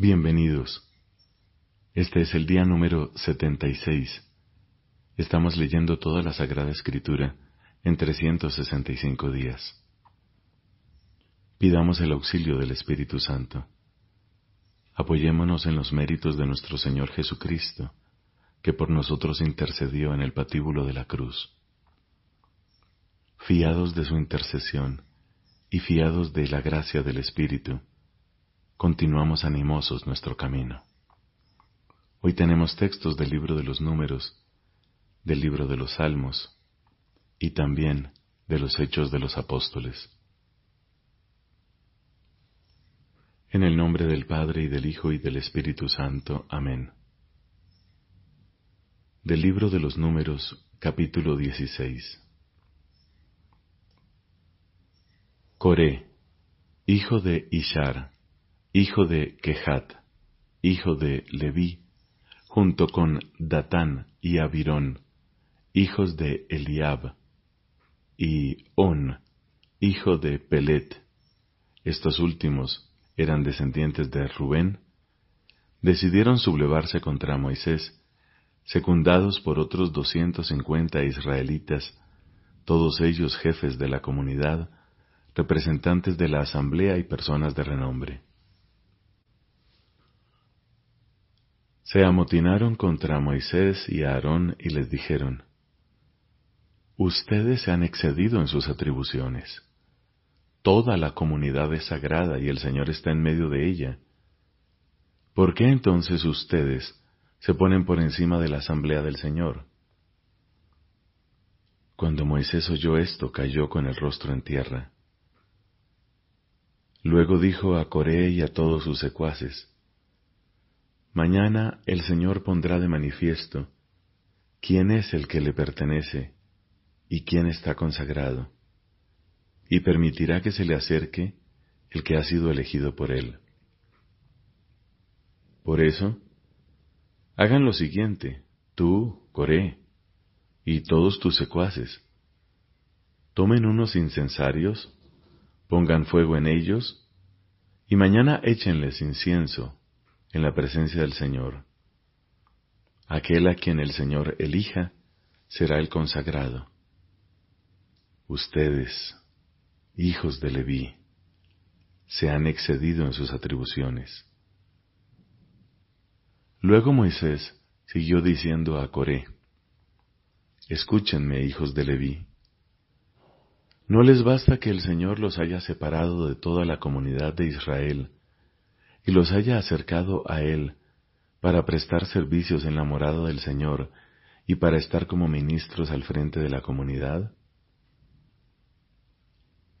Bienvenidos. Este es el día número 76. Estamos leyendo toda la Sagrada Escritura en 365 días. Pidamos el auxilio del Espíritu Santo. Apoyémonos en los méritos de nuestro Señor Jesucristo, que por nosotros intercedió en el patíbulo de la cruz. Fiados de su intercesión y fiados de la gracia del Espíritu, continuamos animosos nuestro camino. Hoy tenemos textos del libro de los números, del libro de los salmos y también de los hechos de los apóstoles. En el nombre del Padre y del Hijo y del Espíritu Santo. Amén. Del libro de los números, capítulo 16. Coré, hijo de Ishar, hijo de Kehat, hijo de Leví, junto con Datán y Abirón, hijos de Eliab, y On, hijo de Pelet. Estos últimos eran descendientes de Rubén, decidieron sublevarse contra Moisés, secundados por otros doscientos cincuenta israelitas, todos ellos jefes de la comunidad, representantes de la asamblea y personas de renombre. Se amotinaron contra Moisés y Aarón y les dijeron, Ustedes se han excedido en sus atribuciones. Toda la comunidad es sagrada y el Señor está en medio de ella. ¿Por qué entonces ustedes se ponen por encima de la asamblea del Señor? Cuando Moisés oyó esto, cayó con el rostro en tierra. Luego dijo a Coré y a todos sus secuaces, Mañana el Señor pondrá de manifiesto quién es el que le pertenece y quién está consagrado, y permitirá que se le acerque el que ha sido elegido por él. Por eso, hagan lo siguiente, tú, Coré, y todos tus secuaces. Tomen unos incensarios, pongan fuego en ellos, y mañana échenles incienso en la presencia del Señor. Aquel a quien el Señor elija será el consagrado. Ustedes, hijos de Leví, se han excedido en sus atribuciones. Luego Moisés siguió diciendo a Coré, Escúchenme, hijos de Leví. No les basta que el Señor los haya separado de toda la comunidad de Israel los haya acercado a Él para prestar servicios en la morada del Señor y para estar como ministros al frente de la comunidad?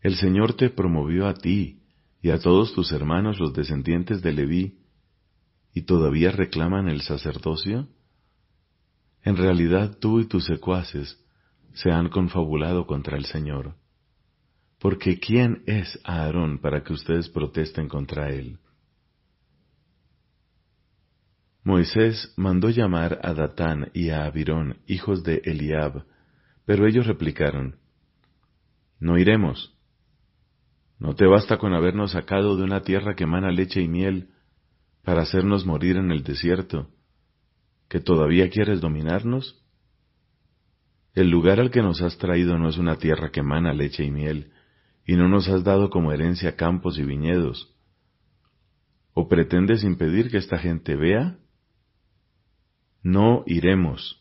El Señor te promovió a ti y a todos tus hermanos los descendientes de Leví, y todavía reclaman el sacerdocio? En realidad tú y tus secuaces se han confabulado contra el Señor. Porque ¿quién es Aarón para que ustedes protesten contra él? Moisés mandó llamar a Datán y a Abirón, hijos de Eliab, pero ellos replicaron, No iremos. ¿No te basta con habernos sacado de una tierra que emana leche y miel para hacernos morir en el desierto, que todavía quieres dominarnos? El lugar al que nos has traído no es una tierra que emana leche y miel, y no nos has dado como herencia campos y viñedos. ¿O pretendes impedir que esta gente vea no iremos.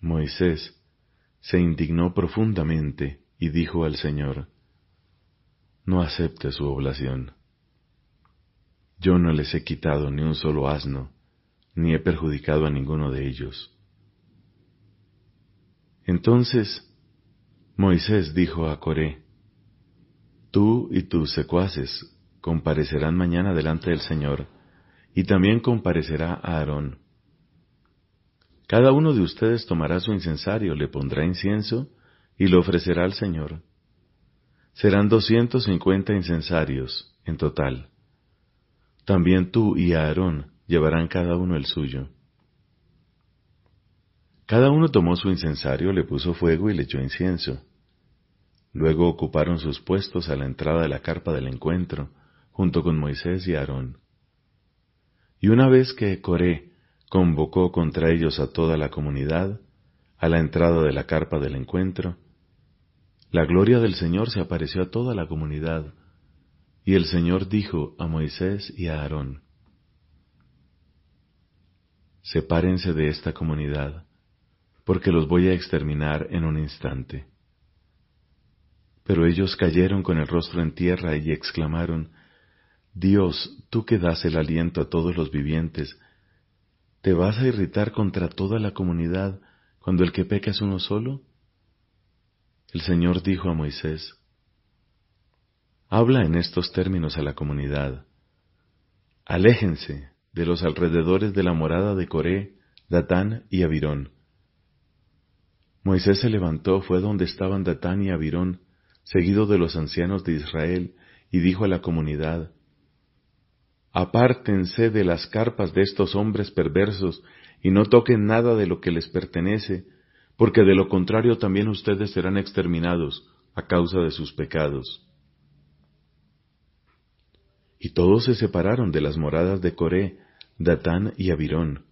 Moisés se indignó profundamente y dijo al Señor, No acepte su oblación. Yo no les he quitado ni un solo asno, ni he perjudicado a ninguno de ellos. Entonces Moisés dijo a Coré, Tú y tus secuaces comparecerán mañana delante del Señor, y también comparecerá Aarón. Cada uno de ustedes tomará su incensario, le pondrá incienso y lo ofrecerá al Señor. Serán doscientos cincuenta incensarios en total. También tú y Aarón llevarán cada uno el suyo. Cada uno tomó su incensario, le puso fuego y le echó incienso. Luego ocuparon sus puestos a la entrada de la carpa del encuentro, junto con Moisés y Aarón. Y una vez que Coré convocó contra ellos a toda la comunidad, a la entrada de la carpa del encuentro, la gloria del Señor se apareció a toda la comunidad, y el Señor dijo a Moisés y a Aarón, Sepárense de esta comunidad, porque los voy a exterminar en un instante. Pero ellos cayeron con el rostro en tierra y exclamaron, Dios, tú que das el aliento a todos los vivientes, ¿te vas a irritar contra toda la comunidad cuando el que peca es uno solo? El Señor dijo a Moisés, Habla en estos términos a la comunidad. Aléjense de los alrededores de la morada de Coré, Datán y Abirón. Moisés se levantó, fue donde estaban Datán y Abirón, seguido de los ancianos de Israel, y dijo a la comunidad, Apártense de las carpas de estos hombres perversos, y no toquen nada de lo que les pertenece, porque de lo contrario también ustedes serán exterminados a causa de sus pecados. Y todos se separaron de las moradas de Coré, Datán y Abirón.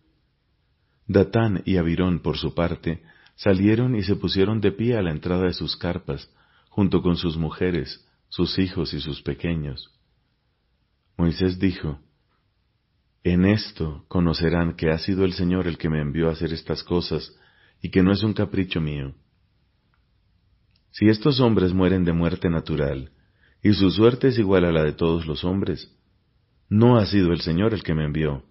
Datán y Abirón, por su parte, salieron y se pusieron de pie a la entrada de sus carpas, junto con sus mujeres, sus hijos y sus pequeños. Moisés dijo, En esto conocerán que ha sido el Señor el que me envió a hacer estas cosas, y que no es un capricho mío. Si estos hombres mueren de muerte natural, y su suerte es igual a la de todos los hombres. No ha sido el Señor el que me envió.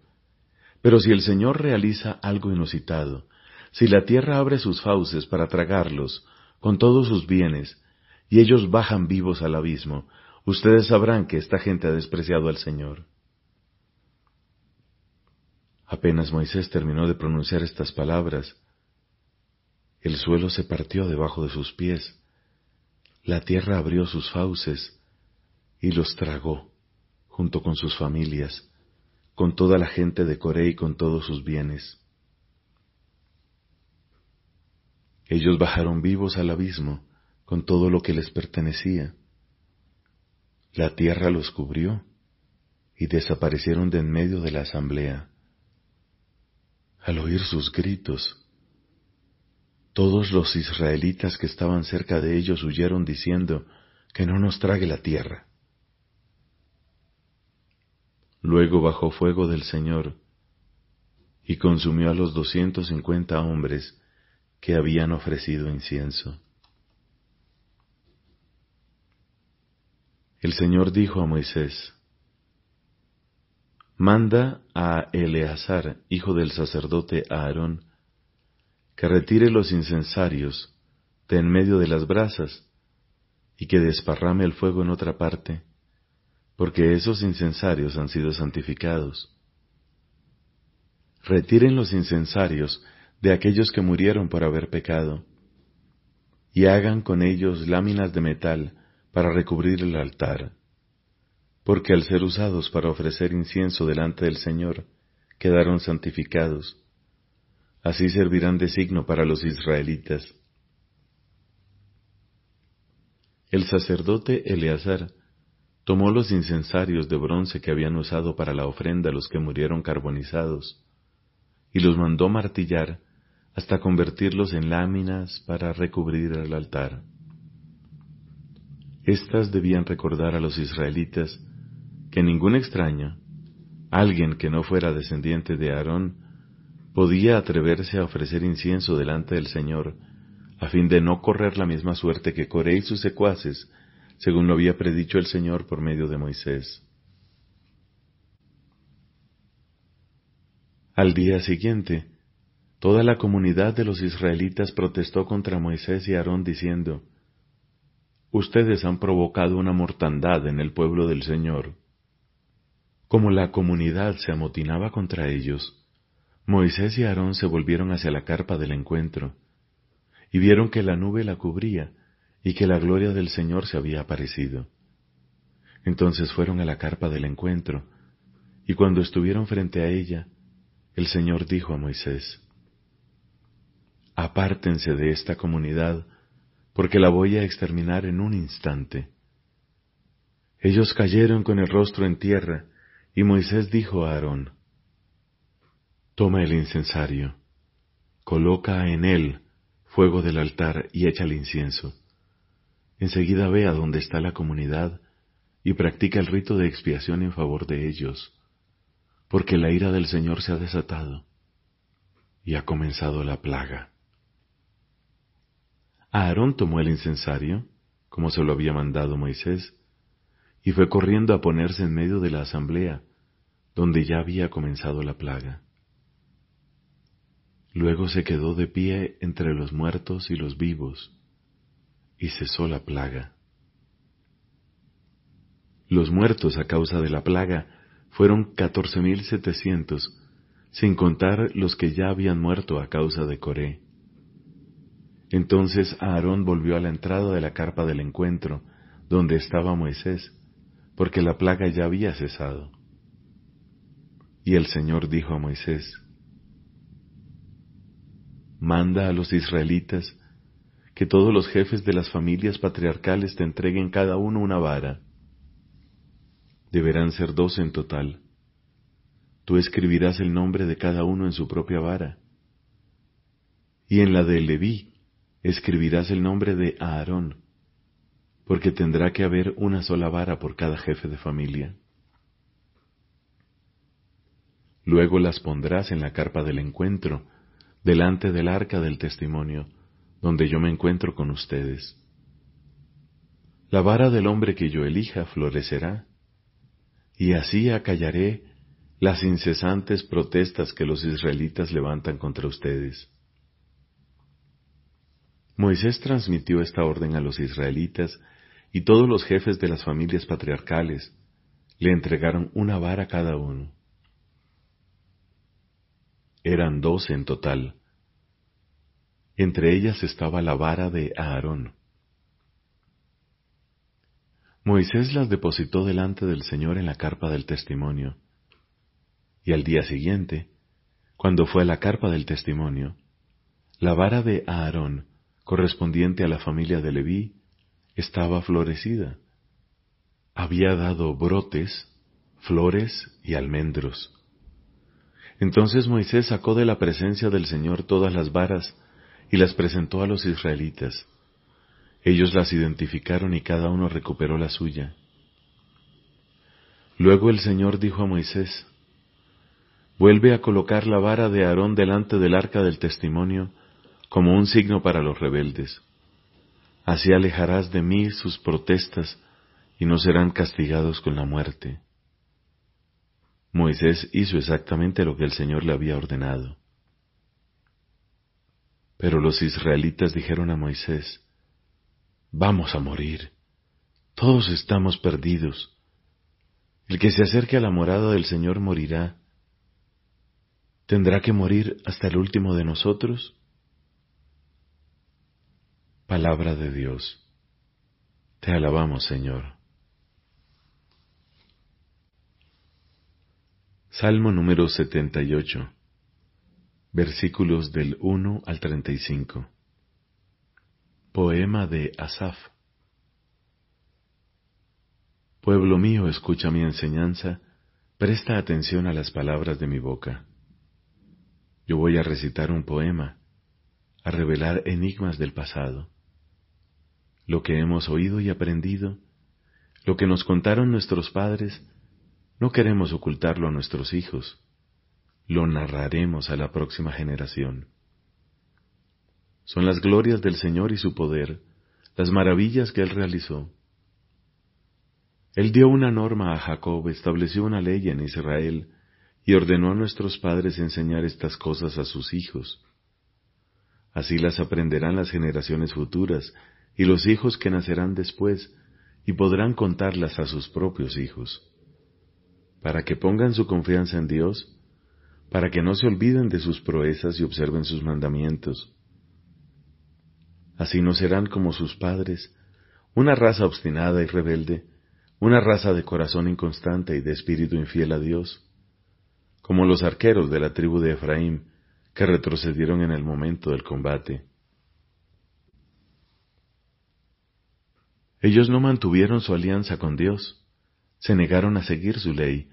Pero si el Señor realiza algo inusitado, si la tierra abre sus fauces para tragarlos, con todos sus bienes, y ellos bajan vivos al abismo, ustedes sabrán que esta gente ha despreciado al Señor. Apenas Moisés terminó de pronunciar estas palabras, el suelo se partió debajo de sus pies, la tierra abrió sus fauces, y los tragó, junto con sus familias, con toda la gente de Coré y con todos sus bienes. Ellos bajaron vivos al abismo con todo lo que les pertenecía. La tierra los cubrió y desaparecieron de en medio de la asamblea. Al oír sus gritos, todos los israelitas que estaban cerca de ellos huyeron diciendo, que no nos trague la tierra. Luego bajó fuego del Señor y consumió a los doscientos cincuenta hombres que habían ofrecido incienso. El Señor dijo a Moisés, Manda a Eleazar, hijo del sacerdote Aarón, que retire los incensarios de en medio de las brasas y que desparrame el fuego en otra parte porque esos incensarios han sido santificados. Retiren los incensarios de aquellos que murieron por haber pecado, y hagan con ellos láminas de metal para recubrir el altar, porque al ser usados para ofrecer incienso delante del Señor, quedaron santificados. Así servirán de signo para los israelitas. El sacerdote Eleazar tomó los incensarios de bronce que habían usado para la ofrenda los que murieron carbonizados, y los mandó martillar hasta convertirlos en láminas para recubrir el altar. Estas debían recordar a los israelitas que ningún extraño, alguien que no fuera descendiente de Aarón, podía atreverse a ofrecer incienso delante del Señor, a fin de no correr la misma suerte que Coré y sus secuaces según lo había predicho el Señor por medio de Moisés. Al día siguiente, toda la comunidad de los israelitas protestó contra Moisés y Aarón diciendo, Ustedes han provocado una mortandad en el pueblo del Señor. Como la comunidad se amotinaba contra ellos, Moisés y Aarón se volvieron hacia la carpa del encuentro, y vieron que la nube la cubría, y que la gloria del Señor se había aparecido. Entonces fueron a la carpa del encuentro, y cuando estuvieron frente a ella, el Señor dijo a Moisés, Apártense de esta comunidad, porque la voy a exterminar en un instante. Ellos cayeron con el rostro en tierra, y Moisés dijo a Aarón, Toma el incensario, coloca en él fuego del altar y echa el incienso. Enseguida ve a donde está la comunidad y practica el rito de expiación en favor de ellos, porque la ira del Señor se ha desatado y ha comenzado la plaga. Aarón tomó el incensario, como se lo había mandado Moisés, y fue corriendo a ponerse en medio de la asamblea, donde ya había comenzado la plaga. Luego se quedó de pie entre los muertos y los vivos, y cesó la plaga. Los muertos a causa de la plaga fueron catorce mil setecientos, sin contar los que ya habían muerto a causa de Coré. Entonces Aarón volvió a la entrada de la carpa del encuentro, donde estaba Moisés, porque la plaga ya había cesado. Y el Señor dijo a Moisés, Manda a los israelitas que todos los jefes de las familias patriarcales te entreguen cada uno una vara. Deberán ser dos en total. Tú escribirás el nombre de cada uno en su propia vara. Y en la de Leví escribirás el nombre de Aarón, porque tendrá que haber una sola vara por cada jefe de familia. Luego las pondrás en la carpa del encuentro, delante del arca del testimonio, donde yo me encuentro con ustedes. La vara del hombre que yo elija florecerá, y así acallaré las incesantes protestas que los israelitas levantan contra ustedes. Moisés transmitió esta orden a los israelitas y todos los jefes de las familias patriarcales le entregaron una vara cada uno. Eran doce en total. Entre ellas estaba la vara de Aarón. Moisés las depositó delante del Señor en la carpa del testimonio. Y al día siguiente, cuando fue a la carpa del testimonio, la vara de Aarón, correspondiente a la familia de Leví, estaba florecida. Había dado brotes, flores y almendros. Entonces Moisés sacó de la presencia del Señor todas las varas y las presentó a los israelitas. Ellos las identificaron y cada uno recuperó la suya. Luego el Señor dijo a Moisés, Vuelve a colocar la vara de Aarón delante del arca del testimonio como un signo para los rebeldes. Así alejarás de mí sus protestas y no serán castigados con la muerte. Moisés hizo exactamente lo que el Señor le había ordenado. Pero los israelitas dijeron a Moisés, Vamos a morir, todos estamos perdidos. El que se acerque a la morada del Señor morirá. ¿Tendrá que morir hasta el último de nosotros? Palabra de Dios. Te alabamos, Señor. Salmo número 78, versículos del 1 al 35. Poema de Asaf. Pueblo mío, escucha mi enseñanza, presta atención a las palabras de mi boca. Yo voy a recitar un poema, a revelar enigmas del pasado. Lo que hemos oído y aprendido, lo que nos contaron nuestros padres, no queremos ocultarlo a nuestros hijos, lo narraremos a la próxima generación. Son las glorias del Señor y su poder, las maravillas que Él realizó. Él dio una norma a Jacob, estableció una ley en Israel, y ordenó a nuestros padres enseñar estas cosas a sus hijos. Así las aprenderán las generaciones futuras y los hijos que nacerán después, y podrán contarlas a sus propios hijos para que pongan su confianza en Dios, para que no se olviden de sus proezas y observen sus mandamientos. Así no serán como sus padres, una raza obstinada y rebelde, una raza de corazón inconstante y de espíritu infiel a Dios, como los arqueros de la tribu de Efraín, que retrocedieron en el momento del combate. Ellos no mantuvieron su alianza con Dios, Se negaron a seguir su ley,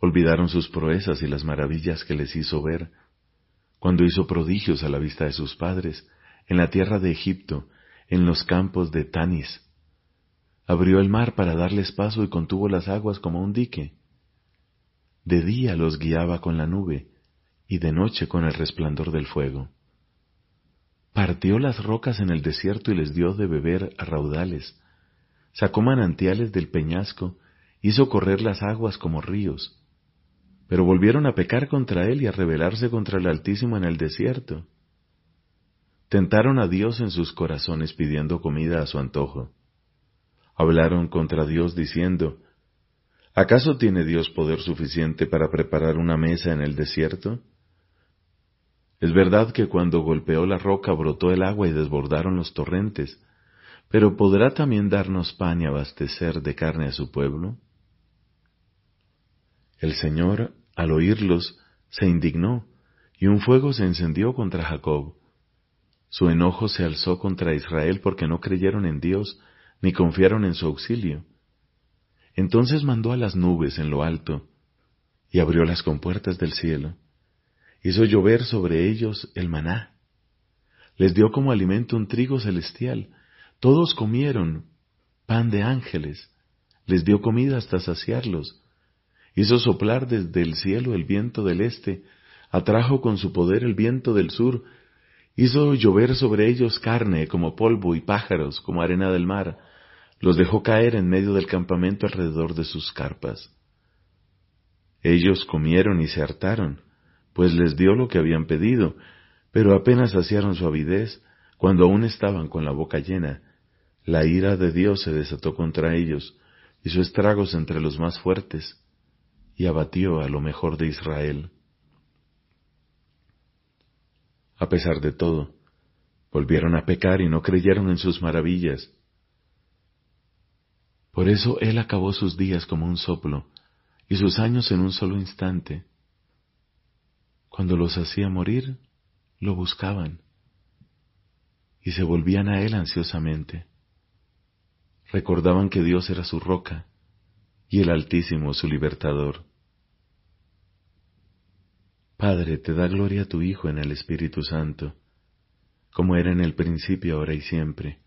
olvidaron sus proezas y las maravillas que les hizo ver, cuando hizo prodigios a la vista de sus padres, en la tierra de Egipto, en los campos de Tanis. Abrió el mar para darles paso y contuvo las aguas como un dique. De día los guiaba con la nube, y de noche con el resplandor del fuego. Partió las rocas en el desierto y les dio de beber a raudales. Sacó manantiales del peñasco, hizo correr las aguas como ríos. Pero volvieron a pecar contra él y a rebelarse contra el Altísimo en el desierto. Tentaron a Dios en sus corazones pidiendo comida a su antojo. Hablaron contra Dios diciendo, ¿acaso tiene Dios poder suficiente para preparar una mesa en el desierto? Es verdad que cuando golpeó la roca brotó el agua y desbordaron los torrentes, pero ¿podrá también darnos pan y abastecer de carne a su pueblo? El Señor, al oírlos, se indignó, y un fuego se encendió contra Jacob. Su enojo se alzó contra Israel porque no creyeron en Dios, ni confiaron en su auxilio. Entonces mandó a las nubes en lo alto, y abrió las compuertas del cielo hizo llover sobre ellos el maná. Les dio como alimento un trigo celestial. Todos comieron pan de ángeles. Les dio comida hasta saciarlos. Hizo soplar desde el cielo el viento del este. Atrajo con su poder el viento del sur. Hizo llover sobre ellos carne como polvo y pájaros como arena del mar. Los dejó caer en medio del campamento alrededor de sus carpas. Ellos comieron y se hartaron pues les dio lo que habían pedido, pero apenas saciaron su avidez, cuando aún estaban con la boca llena, la ira de Dios se desató contra ellos, hizo estragos entre los más fuertes, y abatió a lo mejor de Israel. A pesar de todo, volvieron a pecar y no creyeron en sus maravillas. Por eso Él acabó sus días como un soplo, y sus años en un solo instante. Cuando los hacía morir, lo buscaban y se volvían a él ansiosamente. Recordaban que Dios era su roca y el Altísimo su libertador. Padre, te da gloria a tu Hijo en el Espíritu Santo, como era en el principio, ahora y siempre,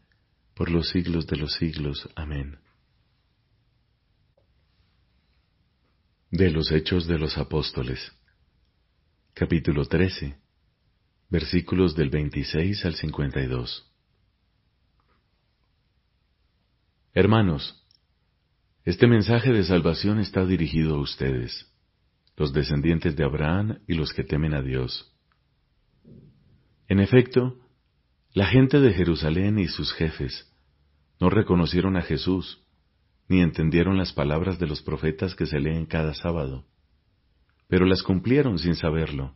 por los siglos de los siglos. Amén. De los Hechos de los Apóstoles capítulo 13, versículos del 26 al 52. Hermanos, este mensaje de salvación está dirigido a ustedes, los descendientes de Abraham y los que temen a Dios. En efecto, la gente de Jerusalén y sus jefes no reconocieron a Jesús, ni entendieron las palabras de los profetas que se leen cada sábado pero las cumplieron sin saberlo,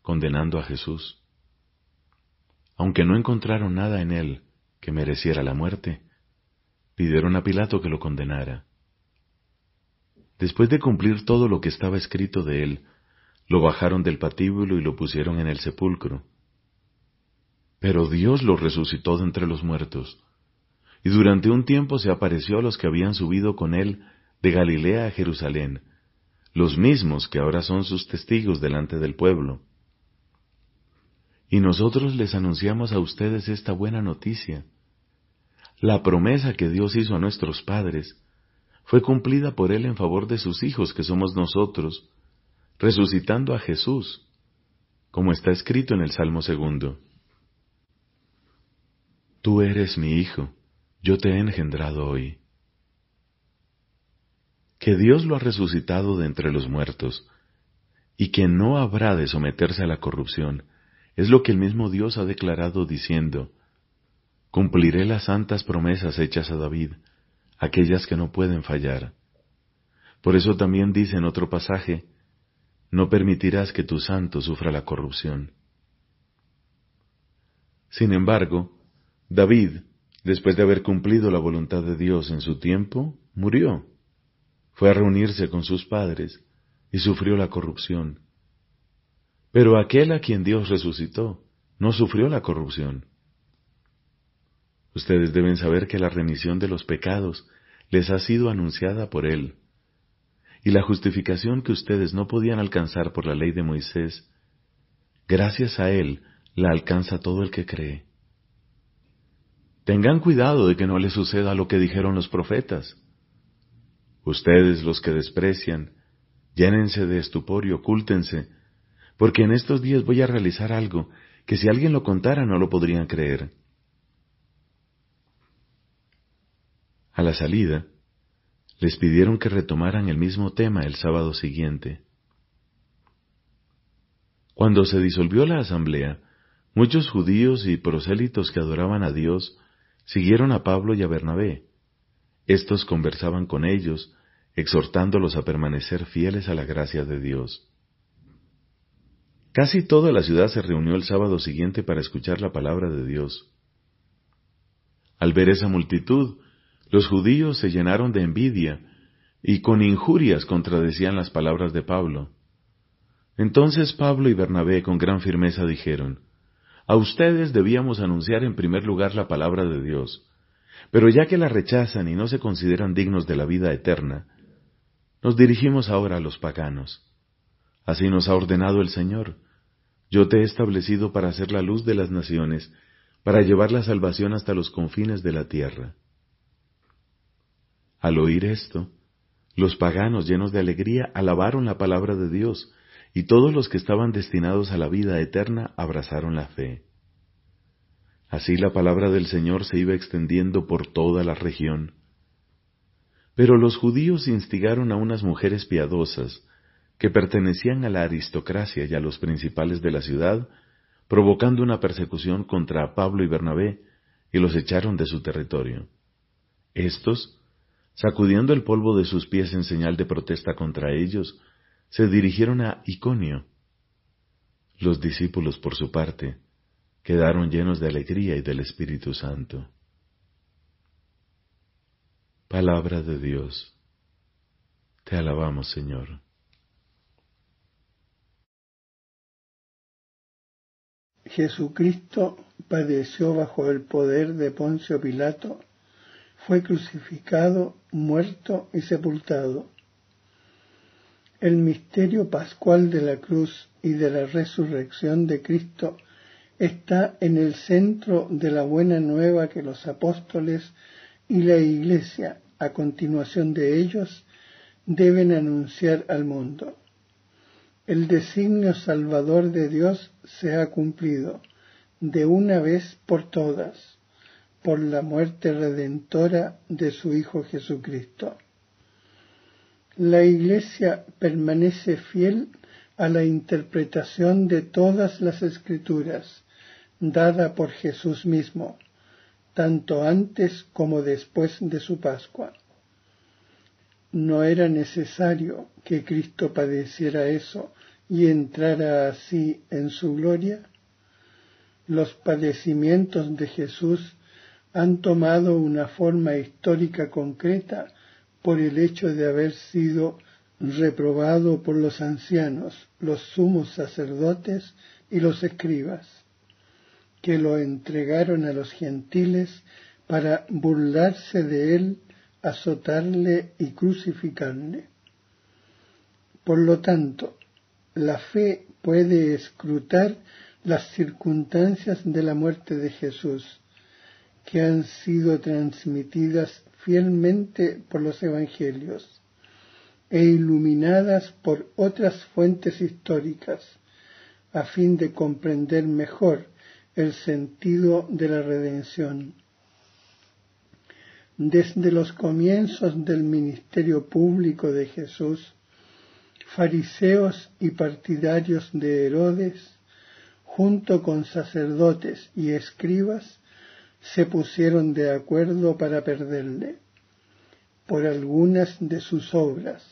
condenando a Jesús. Aunque no encontraron nada en él que mereciera la muerte, pidieron a Pilato que lo condenara. Después de cumplir todo lo que estaba escrito de él, lo bajaron del patíbulo y lo pusieron en el sepulcro. Pero Dios lo resucitó de entre los muertos, y durante un tiempo se apareció a los que habían subido con él de Galilea a Jerusalén, los mismos que ahora son sus testigos delante del pueblo. Y nosotros les anunciamos a ustedes esta buena noticia. La promesa que Dios hizo a nuestros padres fue cumplida por Él en favor de sus hijos, que somos nosotros, resucitando a Jesús, como está escrito en el Salmo segundo. Tú eres mi hijo, yo te he engendrado hoy que Dios lo ha resucitado de entre los muertos, y que no habrá de someterse a la corrupción, es lo que el mismo Dios ha declarado diciendo, Cumpliré las santas promesas hechas a David, aquellas que no pueden fallar. Por eso también dice en otro pasaje, No permitirás que tu santo sufra la corrupción. Sin embargo, David, después de haber cumplido la voluntad de Dios en su tiempo, murió fue a reunirse con sus padres y sufrió la corrupción. Pero aquel a quien Dios resucitó no sufrió la corrupción. Ustedes deben saber que la remisión de los pecados les ha sido anunciada por Él, y la justificación que ustedes no podían alcanzar por la ley de Moisés, gracias a Él la alcanza todo el que cree. Tengan cuidado de que no les suceda lo que dijeron los profetas. Ustedes los que desprecian, llénense de estupor y ocúltense, porque en estos días voy a realizar algo que si alguien lo contara no lo podrían creer. A la salida, les pidieron que retomaran el mismo tema el sábado siguiente. Cuando se disolvió la asamblea, muchos judíos y prosélitos que adoraban a Dios siguieron a Pablo y a Bernabé. Estos conversaban con ellos, exhortándolos a permanecer fieles a la gracia de Dios. Casi toda la ciudad se reunió el sábado siguiente para escuchar la palabra de Dios. Al ver esa multitud, los judíos se llenaron de envidia y con injurias contradecían las palabras de Pablo. Entonces Pablo y Bernabé con gran firmeza dijeron, A ustedes debíamos anunciar en primer lugar la palabra de Dios, pero ya que la rechazan y no se consideran dignos de la vida eterna, nos dirigimos ahora a los paganos. Así nos ha ordenado el Señor. Yo te he establecido para ser la luz de las naciones, para llevar la salvación hasta los confines de la tierra. Al oír esto, los paganos llenos de alegría alabaron la palabra de Dios, y todos los que estaban destinados a la vida eterna abrazaron la fe. Así la palabra del Señor se iba extendiendo por toda la región. Pero los judíos instigaron a unas mujeres piadosas, que pertenecían a la aristocracia y a los principales de la ciudad, provocando una persecución contra Pablo y Bernabé, y los echaron de su territorio. Estos, Sacudiendo el polvo de sus pies en señal de protesta contra ellos, se dirigieron a Iconio. Los discípulos, por su parte, quedaron llenos de alegría y del Espíritu Santo. Palabra de Dios. Te alabamos, Señor. Jesucristo padeció bajo el poder de Poncio Pilato fue crucificado, muerto y sepultado. El misterio pascual de la cruz y de la resurrección de Cristo está en el centro de la buena nueva que los apóstoles y la Iglesia, a continuación de ellos, deben anunciar al mundo. El designio salvador de Dios se ha cumplido de una vez por todas por la muerte redentora de su Hijo Jesucristo. La Iglesia permanece fiel a la interpretación de todas las escrituras dada por Jesús mismo, tanto antes como después de su Pascua. No era necesario que Cristo padeciera eso y entrara así en su gloria. Los padecimientos de Jesús han tomado una forma histórica concreta por el hecho de haber sido reprobado por los ancianos, los sumos sacerdotes y los escribas, que lo entregaron a los gentiles para burlarse de él, azotarle y crucificarle. Por lo tanto, la fe puede escrutar las circunstancias de la muerte de Jesús que han sido transmitidas fielmente por los evangelios e iluminadas por otras fuentes históricas, a fin de comprender mejor el sentido de la redención. Desde los comienzos del ministerio público de Jesús, fariseos y partidarios de Herodes, junto con sacerdotes y escribas, se pusieron de acuerdo para perderle por algunas de sus obras,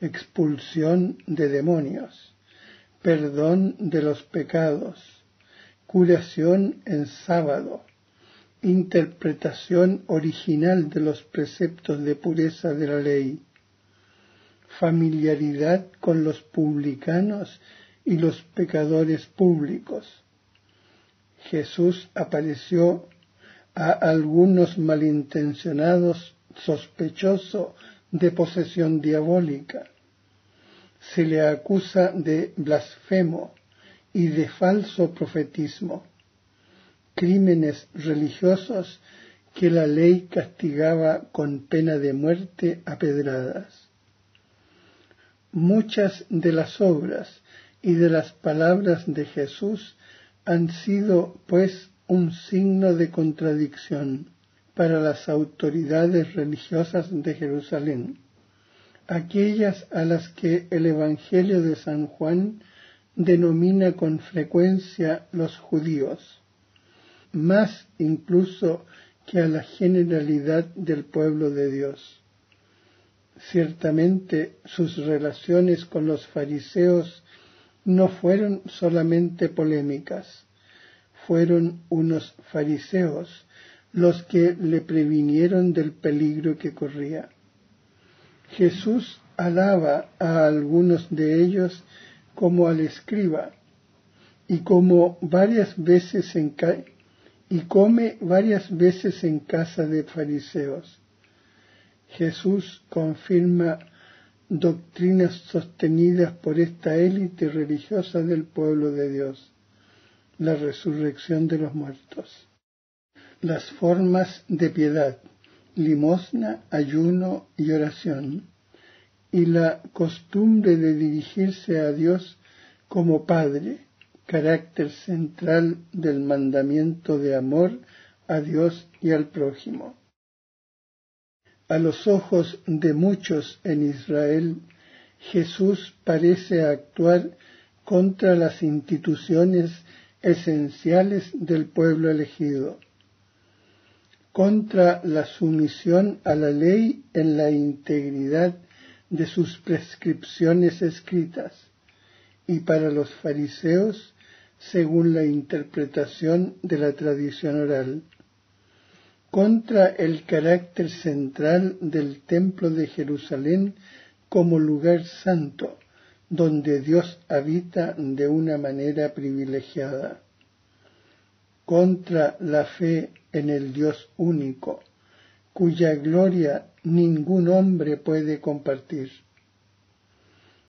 expulsión de demonios, perdón de los pecados, curación en sábado, interpretación original de los preceptos de pureza de la ley, familiaridad con los publicanos y los pecadores públicos, Jesús apareció a algunos malintencionados sospechoso de posesión diabólica. Se le acusa de blasfemo y de falso profetismo, crímenes religiosos que la ley castigaba con pena de muerte a pedradas. Muchas de las obras y de las palabras de Jesús han sido, pues, un signo de contradicción para las autoridades religiosas de Jerusalén, aquellas a las que el Evangelio de San Juan denomina con frecuencia los judíos, más incluso que a la generalidad del pueblo de Dios. Ciertamente sus relaciones con los fariseos no fueron solamente polémicas, fueron unos fariseos los que le previnieron del peligro que corría. Jesús alaba a algunos de ellos como al escriba y como varias veces en y come varias veces en casa de fariseos. Jesús confirma doctrinas sostenidas por esta élite religiosa del pueblo de Dios, la resurrección de los muertos. Las formas de piedad, limosna, ayuno y oración, y la costumbre de dirigirse a Dios como Padre, carácter central del mandamiento de amor a Dios y al prójimo. A los ojos de muchos en Israel, Jesús parece actuar contra las instituciones esenciales del pueblo elegido, contra la sumisión a la ley en la integridad de sus prescripciones escritas, y para los fariseos según la interpretación de la tradición oral, contra el carácter central del Templo de Jerusalén como lugar santo, donde Dios habita de una manera privilegiada, contra la fe en el Dios único, cuya gloria ningún hombre puede compartir